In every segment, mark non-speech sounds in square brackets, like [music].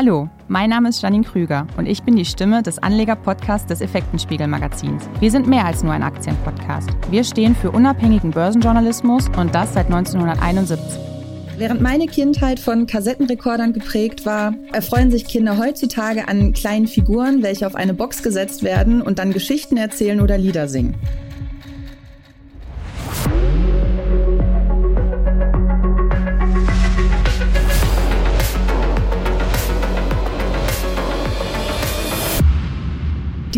Hallo, mein Name ist Janine Krüger und ich bin die Stimme des Anleger-Podcasts des Effektenspiegel-Magazins. Wir sind mehr als nur ein Aktienpodcast. Wir stehen für unabhängigen Börsenjournalismus und das seit 1971. Während meine Kindheit von Kassettenrekordern geprägt war, erfreuen sich Kinder heutzutage an kleinen Figuren, welche auf eine Box gesetzt werden und dann Geschichten erzählen oder Lieder singen.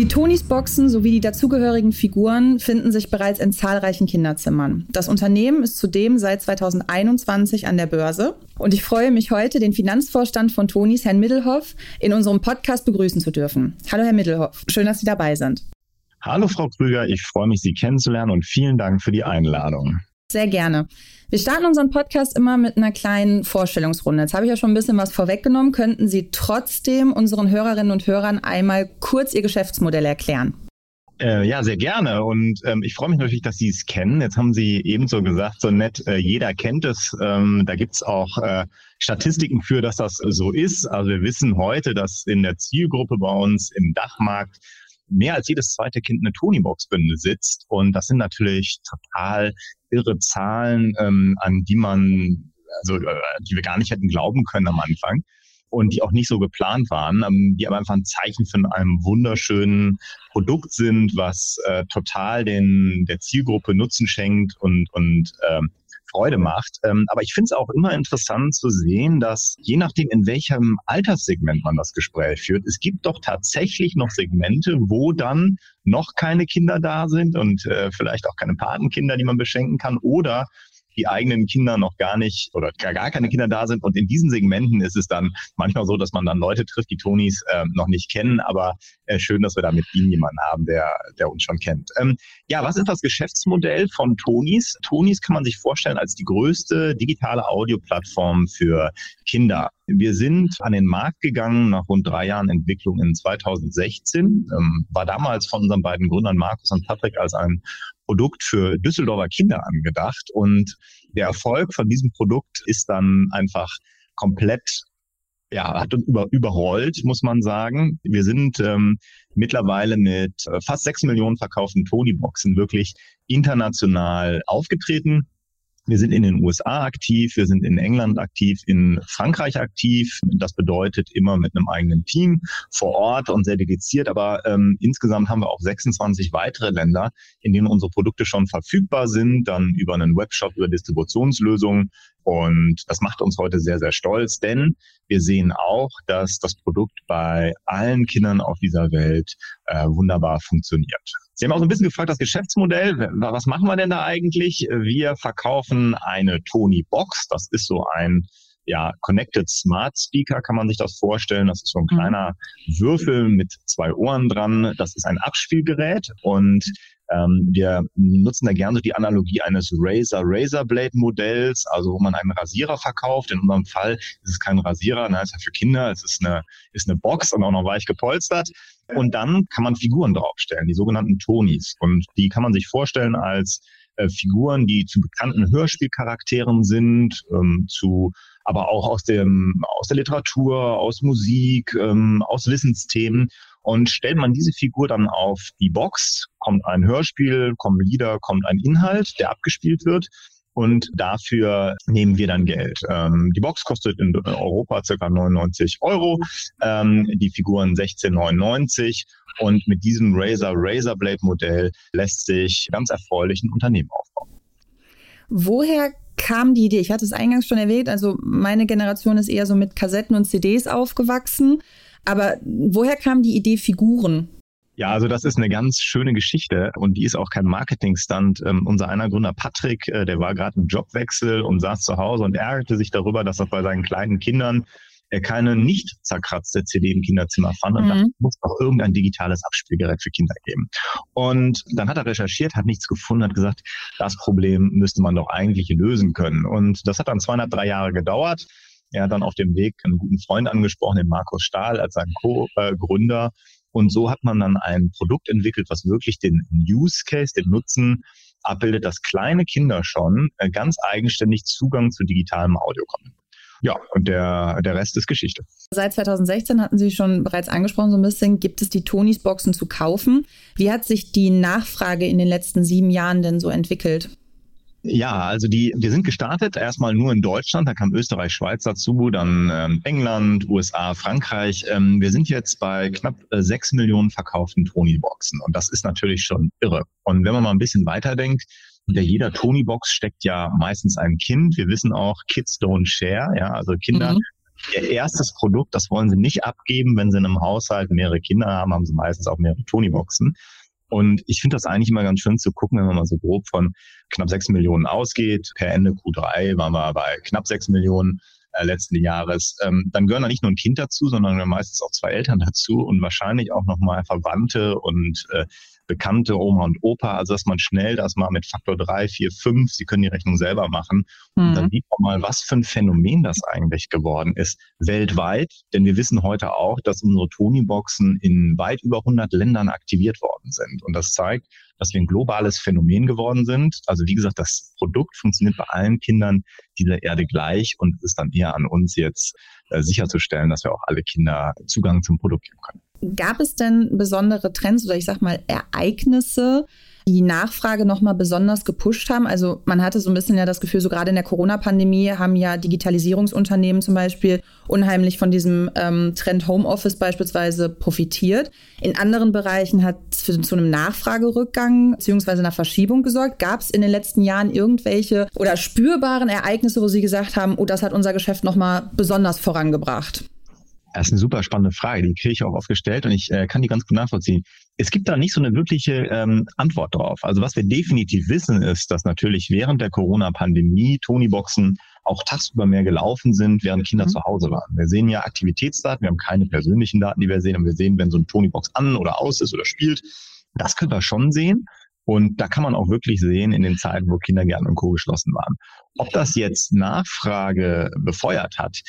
Die Tonis-Boxen sowie die dazugehörigen Figuren finden sich bereits in zahlreichen Kinderzimmern. Das Unternehmen ist zudem seit 2021 an der Börse. Und ich freue mich heute, den Finanzvorstand von Tonis, Herrn Middelhoff, in unserem Podcast begrüßen zu dürfen. Hallo, Herr Middelhoff. Schön, dass Sie dabei sind. Hallo, Frau Krüger. Ich freue mich, Sie kennenzulernen und vielen Dank für die Einladung. Sehr gerne. Wir starten unseren Podcast immer mit einer kleinen Vorstellungsrunde. Jetzt habe ich ja schon ein bisschen was vorweggenommen. Könnten Sie trotzdem unseren Hörerinnen und Hörern einmal kurz Ihr Geschäftsmodell erklären? Äh, ja, sehr gerne. Und ähm, ich freue mich natürlich, dass Sie es kennen. Jetzt haben Sie ebenso gesagt, so nett, äh, jeder kennt es. Ähm, da es auch äh, Statistiken für, dass das so ist. Also wir wissen heute, dass in der Zielgruppe bei uns im Dachmarkt mehr als jedes zweite Kind eine Tonybox besitzt. Und das sind natürlich total irre Zahlen, ähm, an die man, also äh, die wir gar nicht hätten glauben können am Anfang und die auch nicht so geplant waren, ähm, die aber einfach ein Zeichen von einem wunderschönen Produkt sind, was äh, total den der Zielgruppe Nutzen schenkt und und ähm, Freude macht. Ähm, aber ich finde es auch immer interessant zu sehen, dass je nachdem, in welchem Alterssegment man das Gespräch führt, es gibt doch tatsächlich noch Segmente, wo dann noch keine Kinder da sind und äh, vielleicht auch keine Patenkinder, die man beschenken kann oder die eigenen Kinder noch gar nicht oder gar keine Kinder da sind. Und in diesen Segmenten ist es dann manchmal so, dass man dann Leute trifft, die Tonis äh, noch nicht kennen. Aber äh, schön, dass wir da mit Ihnen jemanden haben, der, der uns schon kennt. Ähm, ja, was ist das Geschäftsmodell von Tonis? Tonis kann man sich vorstellen als die größte digitale Audioplattform für Kinder. Wir sind an den Markt gegangen nach rund drei Jahren Entwicklung in 2016. Ähm, war damals von unseren beiden Gründern Markus und Patrick als ein Produkt für Düsseldorfer Kinder angedacht. Und der Erfolg von diesem Produkt ist dann einfach komplett ja, hat uns über, überrollt, muss man sagen. Wir sind ähm, mittlerweile mit äh, fast sechs Millionen verkauften Tony-Boxen wirklich international aufgetreten. Wir sind in den USA aktiv, wir sind in England aktiv, in Frankreich aktiv. Das bedeutet immer mit einem eigenen Team vor Ort und sehr dediziert. Aber ähm, insgesamt haben wir auch 26 weitere Länder, in denen unsere Produkte schon verfügbar sind, dann über einen Webshop, über Distributionslösungen. Und das macht uns heute sehr, sehr stolz, denn wir sehen auch, dass das Produkt bei allen Kindern auf dieser Welt äh, wunderbar funktioniert. Sie haben auch so ein bisschen gefragt, das Geschäftsmodell, was machen wir denn da eigentlich? Wir verkaufen eine Tony Box, das ist so ein ja, Connected Smart Speaker kann man sich das vorstellen. Das ist so ein mhm. kleiner Würfel mit zwei Ohren dran. Das ist ein Abspielgerät und ähm, wir nutzen da gerne so die Analogie eines Razer Razor Blade Modells, also wo man einen Rasierer verkauft. In unserem Fall ist es kein Rasierer, ne, ist ja für Kinder. Es ist eine, ist eine Box und auch noch weich gepolstert. Und dann kann man Figuren draufstellen, die sogenannten Tonis. Und die kann man sich vorstellen als äh, Figuren, die zu bekannten Hörspielcharakteren sind, ähm, zu aber auch aus dem aus der Literatur, aus Musik, ähm, aus Wissensthemen. Und stellt man diese Figur dann auf die Box, kommt ein Hörspiel, kommen Lieder, kommt ein Inhalt, der abgespielt wird. Und dafür nehmen wir dann Geld. Ähm, die Box kostet in Europa circa 99 Euro, ähm, die Figuren 16,99 und mit diesem Razer Razer Blade Modell lässt sich ganz erfreulich ein Unternehmen aufbauen. Woher kam die Idee? Ich hatte es eingangs schon erwähnt, also meine Generation ist eher so mit Kassetten und CDs aufgewachsen. Aber woher kam die Idee Figuren? Ja, also das ist eine ganz schöne Geschichte und die ist auch kein Marketingstand. Ähm, unser einer Gründer Patrick, äh, der war gerade im Jobwechsel und saß zu Hause und ärgerte sich darüber, dass er bei seinen kleinen Kindern er keine nicht zerkratzte CD im Kinderzimmer fand und mhm. dachte, muss doch irgendein digitales Abspielgerät für Kinder geben. Und dann hat er recherchiert, hat nichts gefunden, hat gesagt, das Problem müsste man doch eigentlich lösen können. Und das hat dann zweieinhalb, drei Jahre gedauert. Er hat dann auf dem Weg einen guten Freund angesprochen, den Markus Stahl als seinen Co-Gründer. Und so hat man dann ein Produkt entwickelt, was wirklich den Use Case, den Nutzen abbildet, dass kleine Kinder schon äh, ganz eigenständig Zugang zu digitalem Audio kommen. Ja, und der, der Rest ist Geschichte. Seit 2016 hatten Sie schon bereits angesprochen, so ein bisschen, gibt es die Tonys Boxen zu kaufen. Wie hat sich die Nachfrage in den letzten sieben Jahren denn so entwickelt? Ja, also die, wir sind gestartet erstmal nur in Deutschland, da kam Österreich, Schweiz dazu, dann ähm, England, USA, Frankreich. Ähm, wir sind jetzt bei knapp äh, sechs Millionen verkauften Tony-Boxen und das ist natürlich schon irre. Und wenn man mal ein bisschen weiterdenkt, hinter jeder Tony-Box steckt ja meistens ein Kind. Wir wissen auch, Kids don't share, ja, also Kinder. Mhm. Ihr erstes Produkt, das wollen sie nicht abgeben, wenn sie in einem Haushalt mehrere Kinder haben, haben sie meistens auch mehrere Tony-Boxen. Und ich finde das eigentlich immer ganz schön zu gucken, wenn man mal so grob von knapp sechs Millionen ausgeht. Per Ende Q3 waren wir bei knapp sechs Millionen äh, letzten Jahres. Ähm, dann gehören da nicht nur ein Kind dazu, sondern meistens auch zwei Eltern dazu und wahrscheinlich auch nochmal Verwandte und äh, Bekannte, Oma und Opa, also dass man schnell das mal mit Faktor 3, 4, 5, Sie können die Rechnung selber machen. Mhm. Und dann sieht man mal, was für ein Phänomen das eigentlich geworden ist weltweit. Denn wir wissen heute auch, dass unsere Tony-Boxen in weit über 100 Ländern aktiviert worden sind. Und das zeigt, dass wir ein globales Phänomen geworden sind. Also wie gesagt, das Produkt funktioniert bei allen Kindern dieser Erde gleich und es ist dann eher an uns jetzt äh, sicherzustellen, dass wir auch alle Kinder Zugang zum Produkt geben können. Gab es denn besondere Trends oder ich sag mal Ereignisse, die Nachfrage nochmal besonders gepusht haben. Also man hatte so ein bisschen ja das Gefühl, so gerade in der Corona-Pandemie haben ja Digitalisierungsunternehmen zum Beispiel unheimlich von diesem ähm, Trend Homeoffice beispielsweise profitiert. In anderen Bereichen hat es zu einem Nachfragerückgang bzw. einer Verschiebung gesorgt. Gab es in den letzten Jahren irgendwelche oder spürbaren Ereignisse, wo Sie gesagt haben, oh, das hat unser Geschäft nochmal besonders vorangebracht? Das ist eine super spannende Frage, die kriege ich auch oft gestellt und ich äh, kann die ganz gut nachvollziehen. Es gibt da nicht so eine wirkliche ähm, Antwort drauf. Also was wir definitiv wissen, ist, dass natürlich während der Corona-Pandemie Tony-Boxen auch tagsüber mehr gelaufen sind, während Kinder mhm. zu Hause waren. Wir sehen ja Aktivitätsdaten, wir haben keine persönlichen Daten, die wir sehen, und wir sehen, wenn so ein Tony-Box an oder aus ist oder spielt. Das können wir schon sehen. Und da kann man auch wirklich sehen in den Zeiten, wo Kindergärten und Co. geschlossen waren. Ob das jetzt Nachfrage befeuert hat,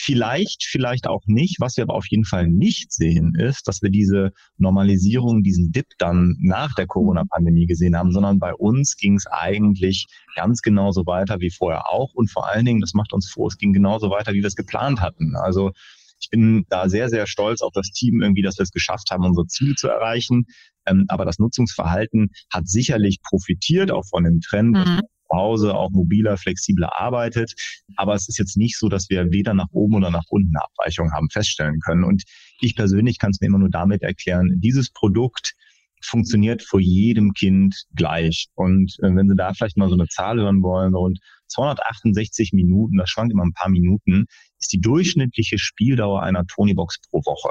Vielleicht, vielleicht auch nicht. Was wir aber auf jeden Fall nicht sehen, ist, dass wir diese Normalisierung, diesen Dip dann nach der Corona-Pandemie gesehen haben, sondern bei uns ging es eigentlich ganz genauso weiter wie vorher auch. Und vor allen Dingen, das macht uns froh, es ging genauso weiter, wie wir es geplant hatten. Also ich bin da sehr, sehr stolz auf das Team irgendwie, dass wir es geschafft haben, unsere Ziele zu erreichen. Ähm, aber das Nutzungsverhalten hat sicherlich profitiert, auch von dem Trend, mhm zu Hause auch mobiler, flexibler arbeitet. Aber es ist jetzt nicht so, dass wir weder nach oben oder nach unten eine Abweichung haben feststellen können. Und ich persönlich kann es mir immer nur damit erklären, dieses Produkt funktioniert vor jedem Kind gleich. Und äh, wenn Sie da vielleicht mal so eine Zahl hören wollen, rund 268 Minuten, das schwankt immer ein paar Minuten, ist die durchschnittliche Spieldauer einer Tonybox pro Woche.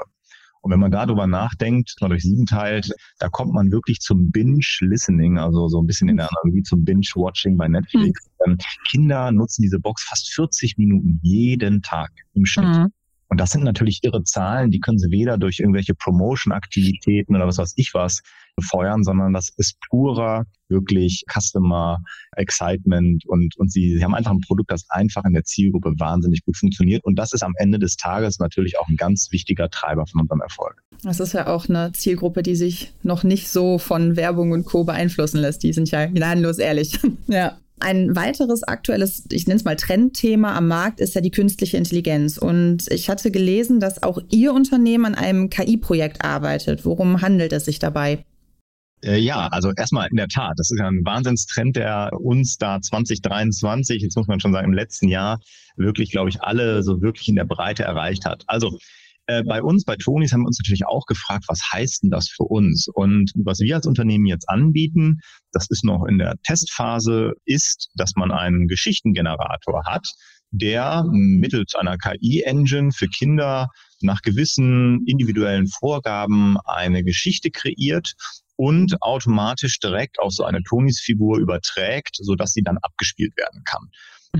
Und wenn man darüber nachdenkt, mal durch sieben teilt, da kommt man wirklich zum Binge-Listening, also so ein bisschen in der Analogie zum Binge-Watching bei Netflix. Mhm. Kinder nutzen diese Box fast 40 Minuten jeden Tag im Schnitt. Mhm. Und das sind natürlich irre Zahlen, die können sie weder durch irgendwelche Promotion-Aktivitäten oder was weiß ich was befeuern, sondern das ist purer, wirklich Customer Excitement und, und sie, sie haben einfach ein Produkt, das einfach in der Zielgruppe wahnsinnig gut funktioniert. Und das ist am Ende des Tages natürlich auch ein ganz wichtiger Treiber von unserem Erfolg. Das ist ja auch eine Zielgruppe, die sich noch nicht so von Werbung und Co. beeinflussen lässt. Die sind ja gnadenlos ehrlich. [laughs] ja. Ein weiteres aktuelles, ich nenne es mal Trendthema am Markt, ist ja die künstliche Intelligenz. Und ich hatte gelesen, dass auch Ihr Unternehmen an einem KI-Projekt arbeitet. Worum handelt es sich dabei? Äh, ja, also erstmal in der Tat, das ist ja ein Wahnsinnstrend, der uns da 2023, jetzt muss man schon sagen, im letzten Jahr wirklich, glaube ich, alle so wirklich in der Breite erreicht hat. Also äh, bei uns, bei Tonis, haben wir uns natürlich auch gefragt, was heißt denn das für uns? Und was wir als Unternehmen jetzt anbieten, das ist noch in der Testphase, ist, dass man einen Geschichtengenerator hat, der mittels einer KI-Engine für Kinder nach gewissen individuellen Vorgaben eine Geschichte kreiert und automatisch direkt auf so eine Tonis-Figur überträgt, sodass sie dann abgespielt werden kann.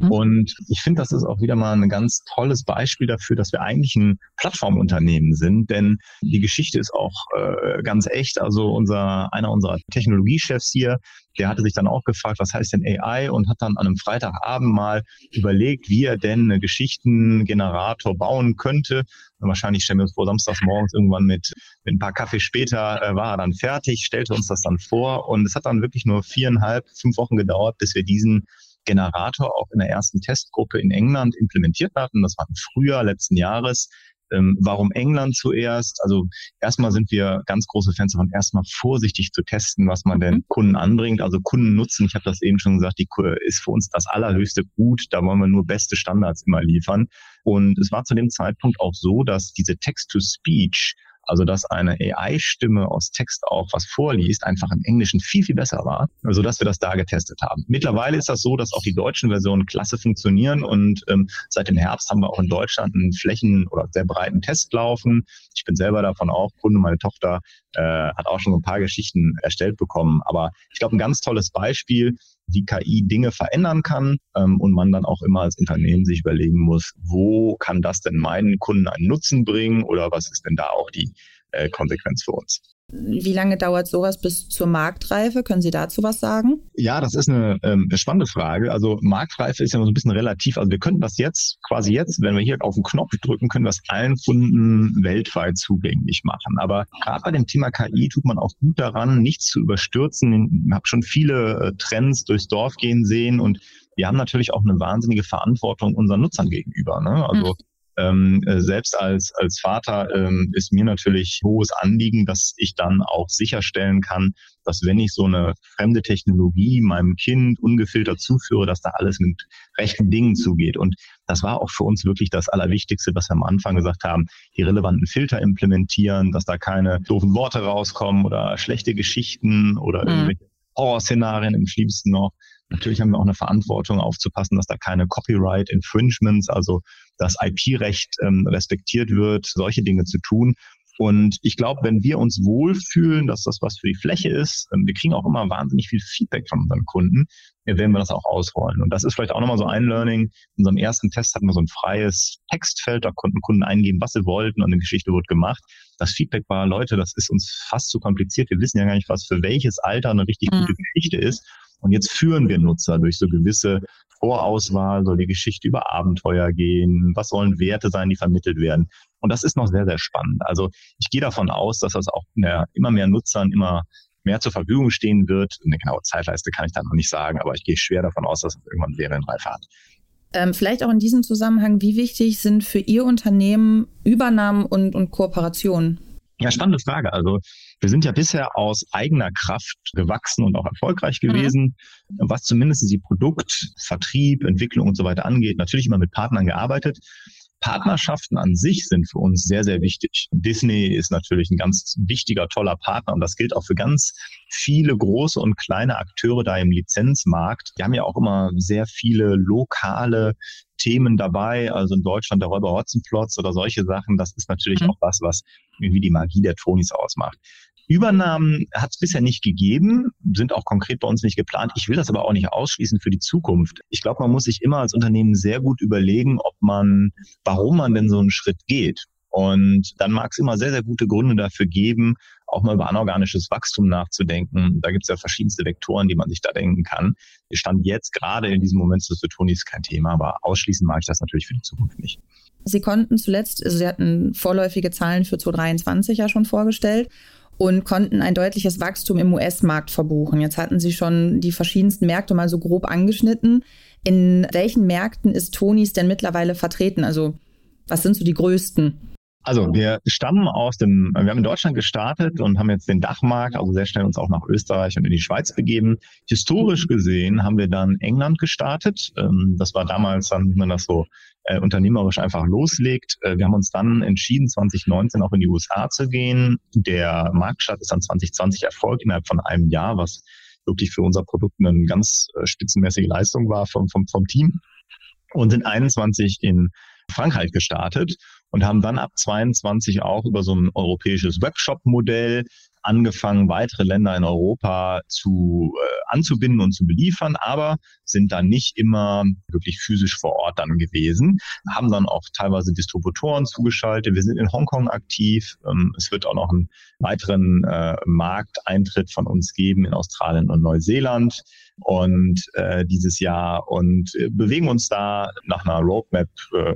Mhm. Und ich finde, das ist auch wieder mal ein ganz tolles Beispiel dafür, dass wir eigentlich ein Plattformunternehmen sind, denn die Geschichte ist auch äh, ganz echt. Also unser, einer unserer Technologiechefs hier, der hatte sich dann auch gefragt, was heißt denn AI und hat dann an einem Freitagabend mal überlegt, wie er denn einen Geschichtengenerator bauen könnte. Und wahrscheinlich stellen wir uns vor, samstags morgens irgendwann mit, mit ein paar Kaffee später äh, war er dann fertig, stellte uns das dann vor und es hat dann wirklich nur viereinhalb, fünf Wochen gedauert, bis wir diesen Generator auch in der ersten Testgruppe in England implementiert hatten. Das war im Frühjahr letzten Jahres. Ähm, warum England zuerst? Also erstmal sind wir ganz große Fans davon, erstmal vorsichtig zu testen, was man denn mhm. Kunden anbringt. Also Kunden nutzen, ich habe das eben schon gesagt, die ist für uns das allerhöchste Gut. Da wollen wir nur beste Standards immer liefern. Und es war zu dem Zeitpunkt auch so, dass diese Text-to-Speech also dass eine AI-Stimme aus Text auch was vorliest, einfach im Englischen viel, viel besser war, also dass wir das da getestet haben. Mittlerweile ist das so, dass auch die deutschen Versionen klasse funktionieren und ähm, seit dem Herbst haben wir auch in Deutschland einen flächen- oder sehr breiten Test laufen. Ich bin selber davon auch Kunde, meine Tochter äh, hat auch schon ein paar Geschichten erstellt bekommen. Aber ich glaube, ein ganz tolles Beispiel, wie KI Dinge verändern kann ähm, und man dann auch immer als Unternehmen sich überlegen muss, wo kann das denn meinen Kunden einen Nutzen bringen oder was ist denn da auch die äh, Konsequenz für uns. Wie lange dauert sowas bis zur Marktreife? Können Sie dazu was sagen? Ja, das ist eine, ähm, spannende Frage. Also Marktreife ist ja so ein bisschen relativ. Also wir könnten das jetzt, quasi jetzt, wenn wir hier auf den Knopf drücken, können das allen Kunden weltweit zugänglich machen. Aber gerade bei dem Thema KI tut man auch gut daran, nichts zu überstürzen. Ich habe schon viele äh, Trends durchs Dorf gehen sehen und wir haben natürlich auch eine wahnsinnige Verantwortung unseren Nutzern gegenüber. Ne? Also mhm. Ähm, äh, selbst als, als Vater ähm, ist mir natürlich hohes Anliegen, dass ich dann auch sicherstellen kann, dass wenn ich so eine fremde Technologie meinem Kind ungefiltert zuführe, dass da alles mit rechten Dingen zugeht. Und das war auch für uns wirklich das Allerwichtigste, was wir am Anfang gesagt haben, die relevanten Filter implementieren, dass da keine doofen Worte rauskommen oder schlechte Geschichten oder mhm. irgendwelche Horrorszenarien im Schlimmsten noch. Natürlich haben wir auch eine Verantwortung aufzupassen, dass da keine Copyright Infringements, also das IP-Recht ähm, respektiert wird, solche Dinge zu tun. Und ich glaube, wenn wir uns wohlfühlen, dass das was für die Fläche ist, ähm, wir kriegen auch immer wahnsinnig viel Feedback von unseren Kunden, werden wir das auch ausrollen. Und das ist vielleicht auch nochmal so ein Learning. In unserem ersten Test hatten wir so ein freies Textfeld, da konnten Kunden eingeben, was sie wollten und eine Geschichte wurde gemacht. Das Feedback war, Leute, das ist uns fast zu kompliziert. Wir wissen ja gar nicht, was für welches Alter eine richtig gute mhm. Geschichte ist. Und jetzt führen wir Nutzer durch so gewisse Vorauswahl, soll die Geschichte über Abenteuer gehen, was sollen Werte sein, die vermittelt werden. Und das ist noch sehr, sehr spannend. Also ich gehe davon aus, dass das auch immer mehr Nutzern immer mehr zur Verfügung stehen wird. Eine genaue Zeitleiste kann ich da noch nicht sagen, aber ich gehe schwer davon aus, dass es irgendwann Serienreife hat. Ähm, vielleicht auch in diesem Zusammenhang, wie wichtig sind für Ihr Unternehmen Übernahmen und, und Kooperationen? Ja, spannende Frage. Also wir sind ja bisher aus eigener Kraft gewachsen und auch erfolgreich mhm. gewesen, mhm. was zumindest die Produkt, Vertrieb, Entwicklung und so weiter angeht. Natürlich immer mit Partnern gearbeitet. Partnerschaften an sich sind für uns sehr, sehr wichtig. Disney ist natürlich ein ganz wichtiger, toller Partner und das gilt auch für ganz viele große und kleine Akteure da im Lizenzmarkt. Die haben ja auch immer sehr viele lokale Themen dabei, also in Deutschland der Räuber Hotzenplotz oder solche Sachen. Das ist natürlich mhm. auch was, was irgendwie die Magie der Tonis ausmacht. Übernahmen hat es bisher nicht gegeben, sind auch konkret bei uns nicht geplant. Ich will das aber auch nicht ausschließen für die Zukunft. Ich glaube, man muss sich immer als Unternehmen sehr gut überlegen, ob man, warum man denn so einen Schritt geht. Und dann mag es immer sehr, sehr gute Gründe dafür geben, auch mal über anorganisches Wachstum nachzudenken. Da gibt es ja verschiedenste Vektoren, die man sich da denken kann. Wir Stand jetzt gerade in diesem Moment das für Toni ist kein Thema, aber ausschließen mag ich das natürlich für die Zukunft nicht. Sie konnten zuletzt, also Sie hatten vorläufige Zahlen für 2023 ja schon vorgestellt und konnten ein deutliches Wachstum im US-Markt verbuchen. Jetzt hatten Sie schon die verschiedensten Märkte mal so grob angeschnitten. In welchen Märkten ist Tonis denn mittlerweile vertreten? Also was sind so die größten? Also wir stammen aus dem, wir haben in Deutschland gestartet und haben jetzt den Dachmarkt, also sehr schnell uns auch nach Österreich und in die Schweiz begeben. Historisch gesehen haben wir dann England gestartet. Ähm, das war damals dann, wie man das so äh, unternehmerisch einfach loslegt. Äh, wir haben uns dann entschieden, 2019 auch in die USA zu gehen. Der Marktstart ist dann 2020 erfolgt innerhalb von einem Jahr, was wirklich für unser Produkt eine ganz äh, spitzenmäßige Leistung war vom, vom, vom Team. Und sind 21 in Frankreich gestartet und haben dann ab 22 auch über so ein europäisches Webshop-Modell angefangen, weitere Länder in Europa zu äh, anzubinden und zu beliefern, aber sind dann nicht immer wirklich physisch vor Ort dann gewesen, haben dann auch teilweise Distributoren zugeschaltet. Wir sind in Hongkong aktiv. Ähm, es wird auch noch einen weiteren äh, Markteintritt von uns geben in Australien und Neuseeland und äh, dieses Jahr und äh, bewegen uns da nach einer Roadmap, äh,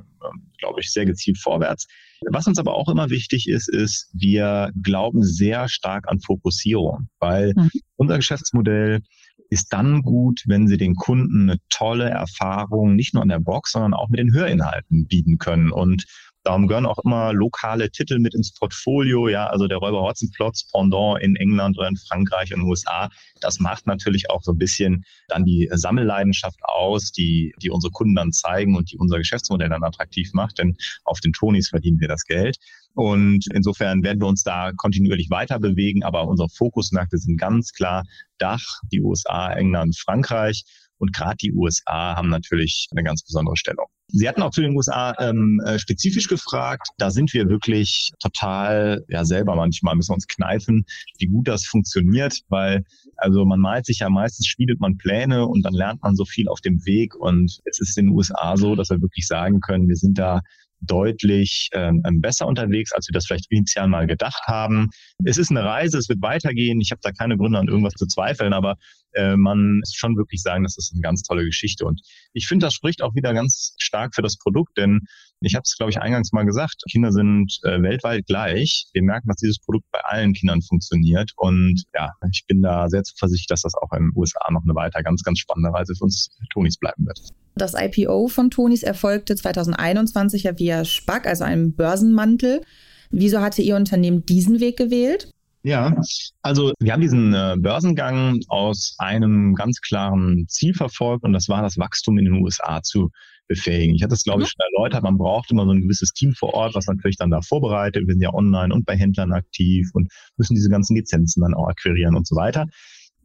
glaube ich, sehr gezielt vorwärts. Was uns aber auch immer wichtig ist, ist, wir glauben sehr stark an Fokussierung, weil mhm. unser Geschäftsmodell ist dann gut, wenn sie den Kunden eine tolle Erfahrung nicht nur an der Box, sondern auch mit den Hörinhalten bieten können. Und Darum gehören auch immer lokale Titel mit ins Portfolio. Ja, also der Räuber Hotzenplotz Pendant in England oder in Frankreich und USA. Das macht natürlich auch so ein bisschen dann die Sammelleidenschaft aus, die, die unsere Kunden dann zeigen und die unser Geschäftsmodell dann attraktiv macht. Denn auf den Tonis verdienen wir das Geld. Und insofern werden wir uns da kontinuierlich weiter bewegen. Aber unsere Fokusmärkte sind ganz klar Dach, die USA, England, Frankreich. Und gerade die USA haben natürlich eine ganz besondere Stellung. Sie hatten auch zu den USA ähm, äh, spezifisch gefragt. Da sind wir wirklich total, ja selber manchmal müssen wir uns kneifen, wie gut das funktioniert, weil also man malt sich ja meistens, schmiedet man Pläne und dann lernt man so viel auf dem Weg. Und es ist in den USA so, dass wir wirklich sagen können, wir sind da deutlich ähm, besser unterwegs, als wir das vielleicht initial mal gedacht haben. Es ist eine Reise, es wird weitergehen. Ich habe da keine Gründe an irgendwas zu zweifeln, aber äh, man muss schon wirklich sagen, das ist eine ganz tolle Geschichte. Und ich finde, das spricht auch wieder ganz stark für das Produkt, denn ich habe es, glaube ich, eingangs mal gesagt, Kinder sind äh, weltweit gleich. Wir merken, dass dieses Produkt bei allen Kindern funktioniert. Und ja, ich bin da sehr zuversichtlich, dass das auch in den USA noch eine weiter ganz, ganz spannende Reise für uns Tonis bleiben wird. Das IPO von Tonis erfolgte 2021 ja via SPAC, also einem Börsenmantel. Wieso hatte Ihr Unternehmen diesen Weg gewählt? Ja, also wir haben diesen äh, Börsengang aus einem ganz klaren Ziel verfolgt und das war das Wachstum in den USA zu befähigen. Ich hatte es, glaube ich, mhm. schon erläutert, man braucht immer so ein gewisses Team vor Ort, was natürlich dann da vorbereitet. Wir sind ja online und bei Händlern aktiv und müssen diese ganzen Lizenzen dann auch akquirieren und so weiter.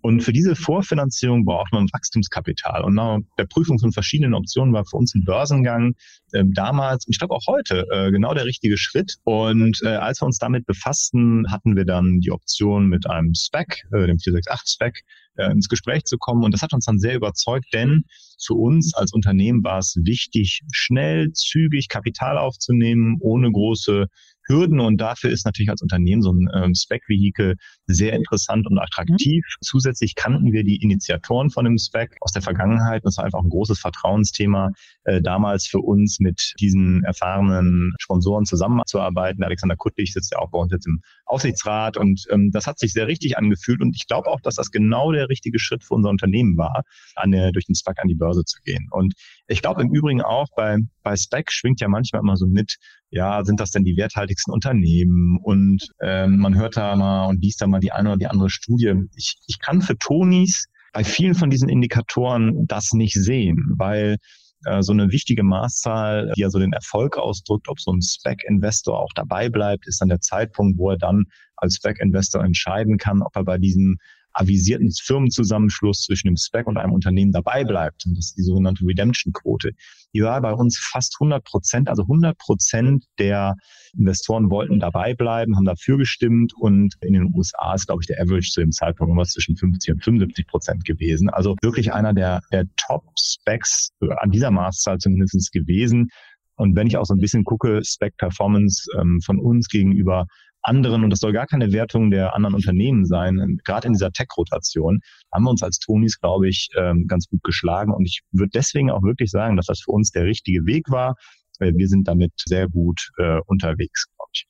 Und für diese Vorfinanzierung braucht man Wachstumskapital. Und nach der Prüfung von verschiedenen Optionen war für uns ein Börsengang äh, damals, ich glaube auch heute, äh, genau der richtige Schritt. Und äh, als wir uns damit befassten, hatten wir dann die Option mit einem Spec, äh, dem 468 Spec, äh, ins Gespräch zu kommen. Und das hat uns dann sehr überzeugt, denn für uns als Unternehmen war es wichtig, schnell, zügig Kapital aufzunehmen, ohne große Hürden und dafür ist natürlich als Unternehmen so ein ähm, Spec-Vehikel sehr interessant und attraktiv. Mhm. Zusätzlich kannten wir die Initiatoren von dem Spec aus der Vergangenheit. Das war einfach ein großes Vertrauensthema, äh, damals für uns mit diesen erfahrenen Sponsoren zusammenzuarbeiten. Alexander Kuttlich sitzt ja auch bei uns jetzt im Aufsichtsrat und ähm, das hat sich sehr richtig angefühlt und ich glaube auch, dass das genau der richtige Schritt für unser Unternehmen war, an der, durch den SPAC an die Börse zu gehen. Und ich glaube im Übrigen auch bei, bei SPAC schwingt ja manchmal immer so mit, ja, sind das denn die werthaltigsten Unternehmen? Und ähm, man hört da mal und liest da mal die eine oder die andere Studie. Ich, ich kann für Tonis bei vielen von diesen Indikatoren das nicht sehen, weil äh, so eine wichtige Maßzahl, die ja so den Erfolg ausdrückt, ob so ein Spec-Investor auch dabei bleibt, ist dann der Zeitpunkt, wo er dann als Spec-Investor entscheiden kann, ob er bei diesem avisierten Firmenzusammenschluss zwischen dem Spec und einem Unternehmen dabei bleibt. Und das ist die sogenannte Redemption-Quote. Die war bei uns fast 100 Prozent, also 100 Prozent der Investoren wollten dabei bleiben, haben dafür gestimmt und in den USA ist, glaube ich, der Average zu dem Zeitpunkt immer zwischen 50 und 75 Prozent gewesen. Also wirklich einer der, der Top-Specs an dieser Maßzahl zumindest gewesen. Und wenn ich auch so ein bisschen gucke, Spec Performance ähm, von uns gegenüber anderen, und das soll gar keine Wertung der anderen Unternehmen sein, gerade in dieser Tech-Rotation, haben wir uns als Tonis, glaube ich, ähm, ganz gut geschlagen. Und ich würde deswegen auch wirklich sagen, dass das für uns der richtige Weg war. Wir sind damit sehr gut äh, unterwegs, glaube ich.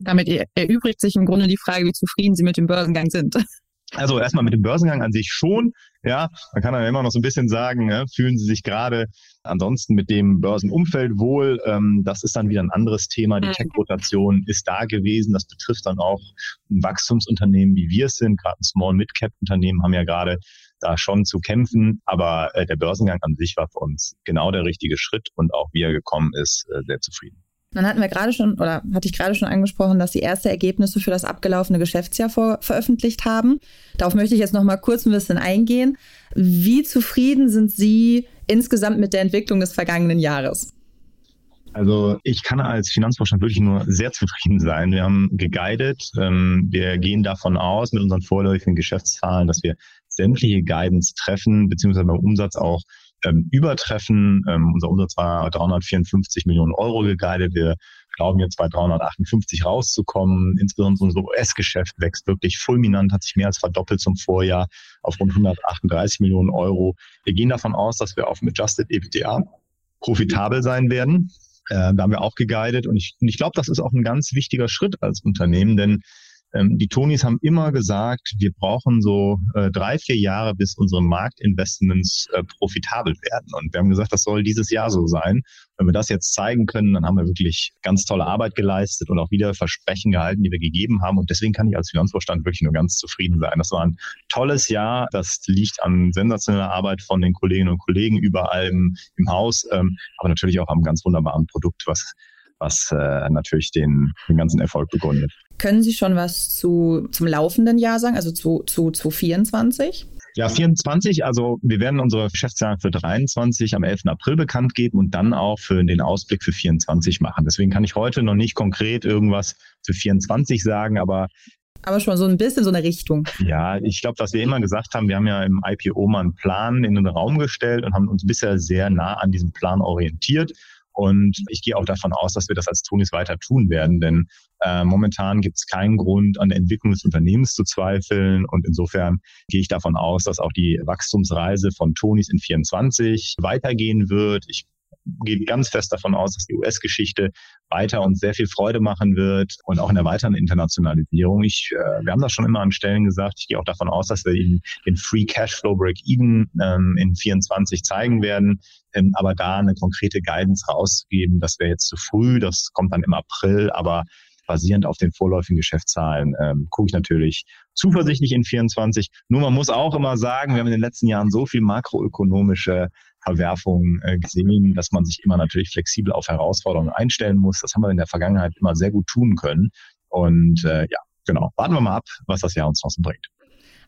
Damit erübrigt sich im Grunde die Frage, wie zufrieden Sie mit dem Börsengang sind. [laughs] Also erstmal mit dem Börsengang an sich schon. Ja, man kann dann immer noch so ein bisschen sagen, ja, fühlen Sie sich gerade ansonsten mit dem Börsenumfeld wohl. Ähm, das ist dann wieder ein anderes Thema. Die mhm. Tech-Rotation ist da gewesen. Das betrifft dann auch ein Wachstumsunternehmen, wie wir es sind. Gerade ein Small-Mid-Cap-Unternehmen haben ja gerade da schon zu kämpfen. Aber äh, der Börsengang an sich war für uns genau der richtige Schritt und auch wie er gekommen ist, äh, sehr zufrieden. Dann hatten wir gerade schon, oder hatte ich gerade schon angesprochen, dass Sie erste Ergebnisse für das abgelaufene Geschäftsjahr vor, veröffentlicht haben. Darauf möchte ich jetzt noch mal kurz ein bisschen eingehen. Wie zufrieden sind Sie insgesamt mit der Entwicklung des vergangenen Jahres? Also ich kann als Finanzvorstand wirklich nur sehr zufrieden sein. Wir haben geguidet. Ähm, wir gehen davon aus mit unseren vorläufigen Geschäftszahlen, dass wir sämtliche Guidance treffen, beziehungsweise beim Umsatz auch ähm, übertreffen. Ähm, unser Umsatz war 354 Millionen Euro geguidet. Wir glauben jetzt bei 358 rauszukommen. Insbesondere unser US-Geschäft wächst wirklich fulminant, hat sich mehr als verdoppelt zum Vorjahr auf rund 138 Millionen Euro. Wir gehen davon aus, dass wir auf dem Adjusted EBITDA profitabel sein werden. Äh, da haben wir auch geguidet und ich, und ich glaube, das ist auch ein ganz wichtiger Schritt als Unternehmen, denn ähm, die Tonis haben immer gesagt, wir brauchen so äh, drei, vier Jahre, bis unsere Marktinvestments äh, profitabel werden. Und wir haben gesagt, das soll dieses Jahr so sein. Wenn wir das jetzt zeigen können, dann haben wir wirklich ganz tolle Arbeit geleistet und auch wieder Versprechen gehalten, die wir gegeben haben. Und deswegen kann ich als Finanzvorstand wirklich nur ganz zufrieden sein. Das war ein tolles Jahr. Das liegt an sensationeller Arbeit von den Kolleginnen und Kollegen überall im, im Haus, ähm, aber natürlich auch am ganz wunderbaren Produkt, was was äh, natürlich den, den ganzen Erfolg begründet. Können Sie schon was zu, zum laufenden Jahr sagen, also zu, zu, zu 24? Ja, 24, also wir werden unsere Geschäftszahlen für 23 am 11. April bekannt geben und dann auch für den Ausblick für 24 machen. Deswegen kann ich heute noch nicht konkret irgendwas für 24 sagen, aber aber schon so ein bisschen so eine Richtung. Ja, ich glaube, was wir immer gesagt haben, wir haben ja im IPO mal einen Plan in den Raum gestellt und haben uns bisher sehr nah an diesem Plan orientiert. Und ich gehe auch davon aus, dass wir das als Tonis weiter tun werden, denn äh, momentan gibt es keinen Grund, an der Entwicklung des Unternehmens zu zweifeln. Und insofern gehe ich davon aus, dass auch die Wachstumsreise von Tonis in 24 weitergehen wird. Ich gehe ganz fest davon aus, dass die US-Geschichte weiter uns sehr viel Freude machen wird und auch in der weiteren Internationalisierung. Ich, äh, wir haben das schon immer an Stellen gesagt. Ich gehe auch davon aus, dass wir Ihnen den Free Cashflow Break-Even ähm, in 24 zeigen werden. Ähm, aber da eine konkrete Guidance rauszugeben, das wäre jetzt zu früh. Das kommt dann im April. Aber basierend auf den vorläufigen Geschäftszahlen ähm, gucke ich natürlich zuversichtlich in 24. Nur man muss auch immer sagen, wir haben in den letzten Jahren so viel makroökonomische Verwerfungen äh, gesehen, dass man sich immer natürlich flexibel auf Herausforderungen einstellen muss. Das haben wir in der Vergangenheit immer sehr gut tun können. Und äh, ja, genau, warten wir mal ab, was das Jahr uns noch so bringt.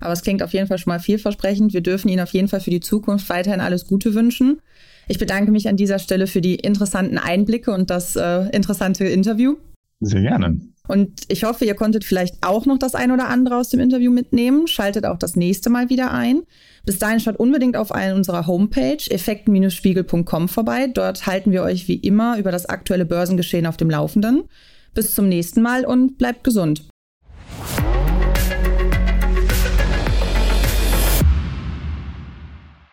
Aber es klingt auf jeden Fall schon mal vielversprechend. Wir dürfen Ihnen auf jeden Fall für die Zukunft weiterhin alles Gute wünschen. Ich bedanke mich an dieser Stelle für die interessanten Einblicke und das äh, interessante Interview. Sehr gerne. Und ich hoffe, ihr konntet vielleicht auch noch das ein oder andere aus dem Interview mitnehmen. Schaltet auch das nächste Mal wieder ein. Bis dahin schaut unbedingt auf einen unserer Homepage effekten-spiegel.com vorbei. Dort halten wir euch wie immer über das aktuelle Börsengeschehen auf dem Laufenden. Bis zum nächsten Mal und bleibt gesund.